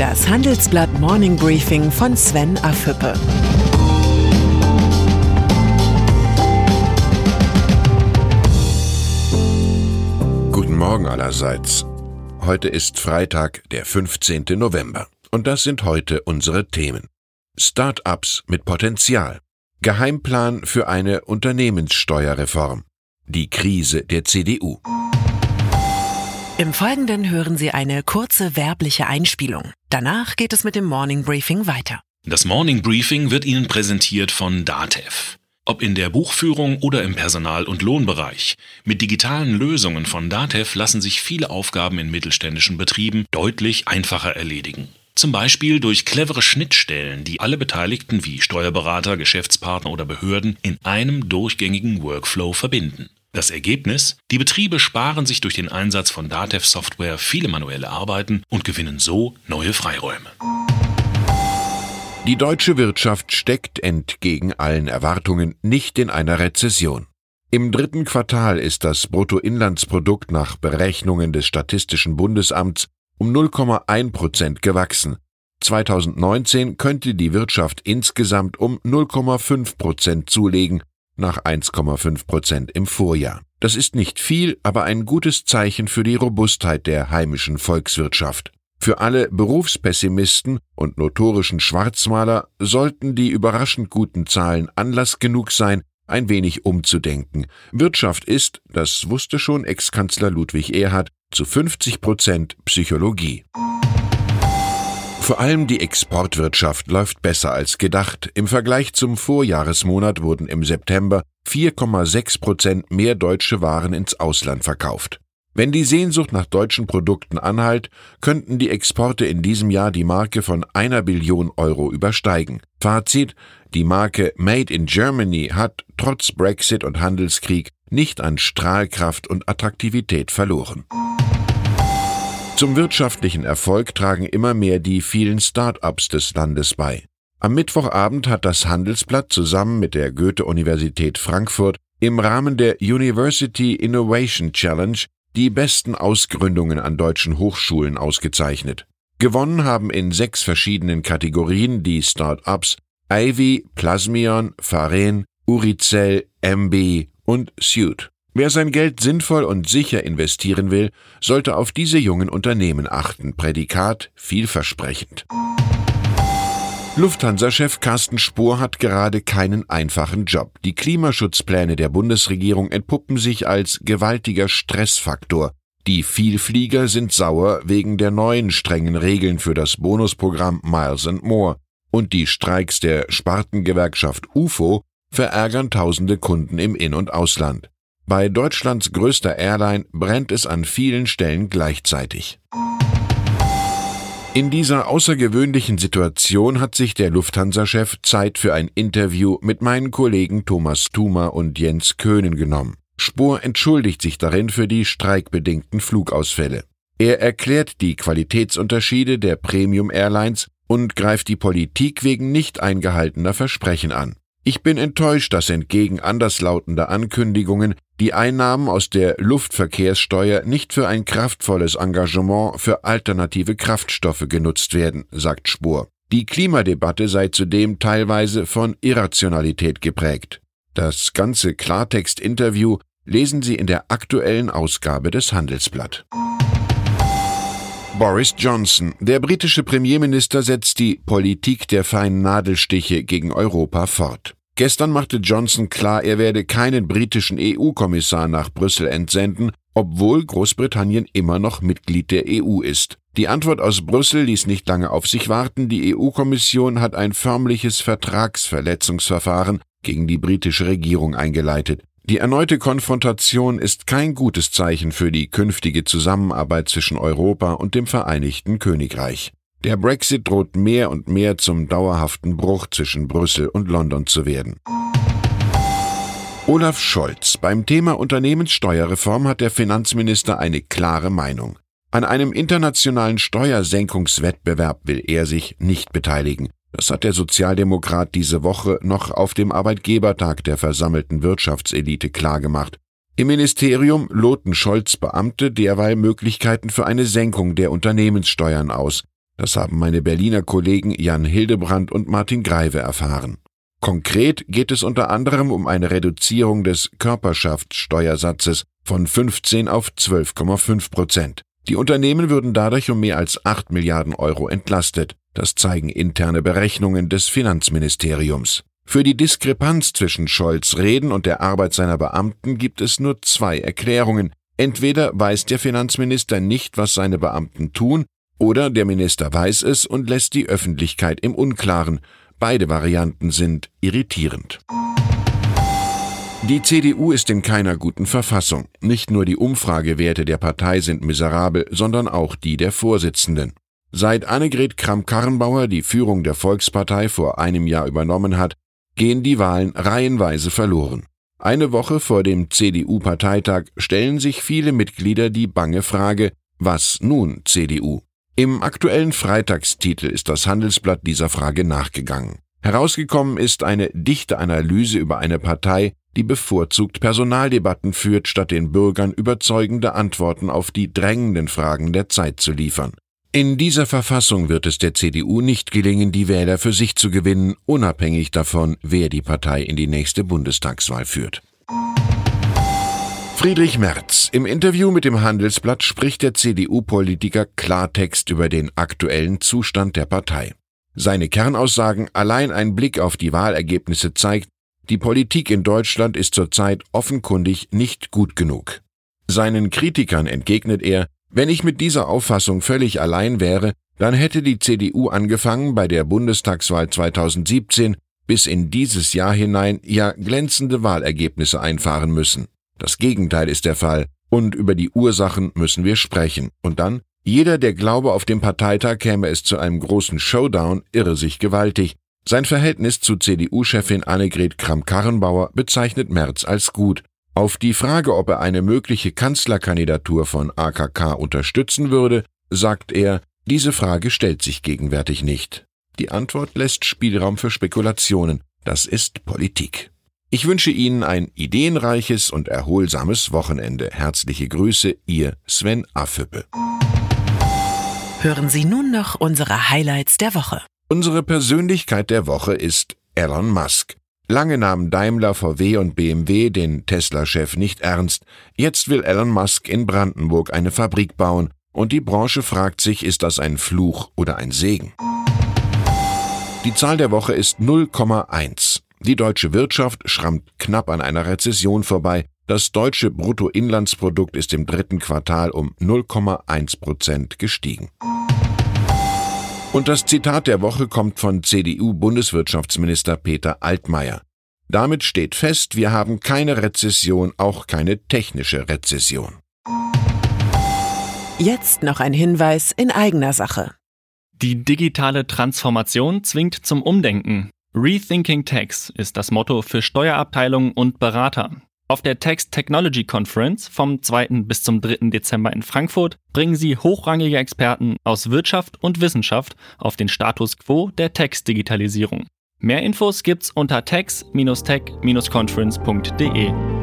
Das Handelsblatt Morning Briefing von Sven Affüppe. Guten Morgen allerseits. Heute ist Freitag, der 15. November. Und das sind heute unsere Themen. Start-ups mit Potenzial. Geheimplan für eine Unternehmenssteuerreform. Die Krise der CDU. Im Folgenden hören Sie eine kurze werbliche Einspielung. Danach geht es mit dem Morning Briefing weiter. Das Morning Briefing wird Ihnen präsentiert von Datev. Ob in der Buchführung oder im Personal- und Lohnbereich. Mit digitalen Lösungen von Datev lassen sich viele Aufgaben in mittelständischen Betrieben deutlich einfacher erledigen. Zum Beispiel durch clevere Schnittstellen, die alle Beteiligten wie Steuerberater, Geschäftspartner oder Behörden in einem durchgängigen Workflow verbinden. Das Ergebnis? Die Betriebe sparen sich durch den Einsatz von Datev-Software viele manuelle Arbeiten und gewinnen so neue Freiräume. Die deutsche Wirtschaft steckt entgegen allen Erwartungen nicht in einer Rezession. Im dritten Quartal ist das Bruttoinlandsprodukt nach Berechnungen des Statistischen Bundesamts um 0,1 Prozent gewachsen. 2019 könnte die Wirtschaft insgesamt um 0,5 Prozent zulegen nach 1,5 Prozent im Vorjahr. Das ist nicht viel, aber ein gutes Zeichen für die Robustheit der heimischen Volkswirtschaft. Für alle Berufspessimisten und notorischen Schwarzmaler sollten die überraschend guten Zahlen Anlass genug sein, ein wenig umzudenken. Wirtschaft ist, das wusste schon Ex-Kanzler Ludwig Erhard, zu 50 Prozent Psychologie. Vor allem die Exportwirtschaft läuft besser als gedacht. Im Vergleich zum Vorjahresmonat wurden im September 4,6 Prozent mehr deutsche Waren ins Ausland verkauft. Wenn die Sehnsucht nach deutschen Produkten anhalt, könnten die Exporte in diesem Jahr die Marke von einer Billion Euro übersteigen. Fazit, die Marke Made in Germany hat trotz Brexit und Handelskrieg nicht an Strahlkraft und Attraktivität verloren. Zum wirtschaftlichen Erfolg tragen immer mehr die vielen Start-ups des Landes bei. Am Mittwochabend hat das Handelsblatt zusammen mit der Goethe-Universität Frankfurt im Rahmen der University Innovation Challenge die besten Ausgründungen an deutschen Hochschulen ausgezeichnet. Gewonnen haben in sechs verschiedenen Kategorien die Start-ups Ivy, Plasmion, Faren, Uricell, MB und Suit. Wer sein Geld sinnvoll und sicher investieren will, sollte auf diese jungen Unternehmen achten. Prädikat vielversprechend. Lufthansa-Chef Carsten Spohr hat gerade keinen einfachen Job. Die Klimaschutzpläne der Bundesregierung entpuppen sich als gewaltiger Stressfaktor. Die Vielflieger sind sauer wegen der neuen strengen Regeln für das Bonusprogramm Miles and More. Und die Streiks der Spartengewerkschaft UFO verärgern tausende Kunden im In- und Ausland. Bei Deutschlands größter Airline brennt es an vielen Stellen gleichzeitig. In dieser außergewöhnlichen Situation hat sich der Lufthansa-Chef Zeit für ein Interview mit meinen Kollegen Thomas Thuma und Jens Köhnen genommen. Spur entschuldigt sich darin für die streikbedingten Flugausfälle. Er erklärt die Qualitätsunterschiede der Premium Airlines und greift die Politik wegen nicht eingehaltener Versprechen an. Ich bin enttäuscht, dass entgegen anderslautender Ankündigungen die Einnahmen aus der Luftverkehrssteuer nicht für ein kraftvolles Engagement für alternative Kraftstoffe genutzt werden, sagt Spur. Die Klimadebatte sei zudem teilweise von Irrationalität geprägt. Das ganze Klartext-Interview lesen Sie in der aktuellen Ausgabe des Handelsblatt. Boris Johnson, der britische Premierminister, setzt die Politik der feinen Nadelstiche gegen Europa fort. Gestern machte Johnson klar, er werde keinen britischen EU-Kommissar nach Brüssel entsenden, obwohl Großbritannien immer noch Mitglied der EU ist. Die Antwort aus Brüssel ließ nicht lange auf sich warten. Die EU-Kommission hat ein förmliches Vertragsverletzungsverfahren gegen die britische Regierung eingeleitet. Die erneute Konfrontation ist kein gutes Zeichen für die künftige Zusammenarbeit zwischen Europa und dem Vereinigten Königreich. Der Brexit droht mehr und mehr zum dauerhaften Bruch zwischen Brüssel und London zu werden. Olaf Scholz. Beim Thema Unternehmenssteuerreform hat der Finanzminister eine klare Meinung. An einem internationalen Steuersenkungswettbewerb will er sich nicht beteiligen. Das hat der Sozialdemokrat diese Woche noch auf dem Arbeitgebertag der versammelten Wirtschaftselite klargemacht. Im Ministerium loten Scholz Beamte derweil Möglichkeiten für eine Senkung der Unternehmenssteuern aus. Das haben meine Berliner Kollegen Jan Hildebrand und Martin Greive erfahren. Konkret geht es unter anderem um eine Reduzierung des Körperschaftssteuersatzes von 15 auf 12,5 Prozent. Die Unternehmen würden dadurch um mehr als 8 Milliarden Euro entlastet. Das zeigen interne Berechnungen des Finanzministeriums. Für die Diskrepanz zwischen Scholz Reden und der Arbeit seiner Beamten gibt es nur zwei Erklärungen. Entweder weiß der Finanzminister nicht, was seine Beamten tun, oder der Minister weiß es und lässt die Öffentlichkeit im Unklaren. Beide Varianten sind irritierend. Die CDU ist in keiner guten Verfassung. Nicht nur die Umfragewerte der Partei sind miserabel, sondern auch die der Vorsitzenden. Seit Annegret Kramp-Karrenbauer die Führung der Volkspartei vor einem Jahr übernommen hat, gehen die Wahlen reihenweise verloren. Eine Woche vor dem CDU-Parteitag stellen sich viele Mitglieder die bange Frage, was nun CDU? Im aktuellen Freitagstitel ist das Handelsblatt dieser Frage nachgegangen. Herausgekommen ist eine dichte Analyse über eine Partei, die bevorzugt Personaldebatten führt, statt den Bürgern überzeugende Antworten auf die drängenden Fragen der Zeit zu liefern. In dieser Verfassung wird es der CDU nicht gelingen, die Wähler für sich zu gewinnen, unabhängig davon, wer die Partei in die nächste Bundestagswahl führt. Friedrich Merz. Im Interview mit dem Handelsblatt spricht der CDU-Politiker Klartext über den aktuellen Zustand der Partei. Seine Kernaussagen allein ein Blick auf die Wahlergebnisse zeigt, die Politik in Deutschland ist zurzeit offenkundig nicht gut genug. Seinen Kritikern entgegnet er, wenn ich mit dieser Auffassung völlig allein wäre, dann hätte die CDU angefangen, bei der Bundestagswahl 2017 bis in dieses Jahr hinein ja glänzende Wahlergebnisse einfahren müssen. Das Gegenteil ist der Fall, und über die Ursachen müssen wir sprechen. Und dann, jeder, der glaube, auf dem Parteitag käme es zu einem großen Showdown, irre sich gewaltig. Sein Verhältnis zu CDU-Chefin Annegret Kramp-Karrenbauer bezeichnet Merz als gut. Auf die Frage, ob er eine mögliche Kanzlerkandidatur von AKK unterstützen würde, sagt er, diese Frage stellt sich gegenwärtig nicht. Die Antwort lässt Spielraum für Spekulationen. Das ist Politik. Ich wünsche Ihnen ein ideenreiches und erholsames Wochenende. Herzliche Grüße, Ihr Sven Affüppe. Hören Sie nun noch unsere Highlights der Woche. Unsere Persönlichkeit der Woche ist Elon Musk. Lange nahmen Daimler, VW und BMW den Tesla-Chef nicht ernst. Jetzt will Elon Musk in Brandenburg eine Fabrik bauen. Und die Branche fragt sich, ist das ein Fluch oder ein Segen? Die Zahl der Woche ist 0,1. Die deutsche Wirtschaft schrammt knapp an einer Rezession vorbei. Das deutsche Bruttoinlandsprodukt ist im dritten Quartal um 0,1 Prozent gestiegen. Und das Zitat der Woche kommt von CDU-Bundeswirtschaftsminister Peter Altmaier. Damit steht fest, wir haben keine Rezession, auch keine technische Rezession. Jetzt noch ein Hinweis in eigener Sache. Die digitale Transformation zwingt zum Umdenken. Rethinking Tax ist das Motto für Steuerabteilungen und Berater. Auf der Text Technology Conference vom 2. bis zum 3. Dezember in Frankfurt bringen sie hochrangige Experten aus Wirtschaft und Wissenschaft auf den Status quo der Textdigitalisierung. Mehr Infos gibt's unter tex-tech-conference.de.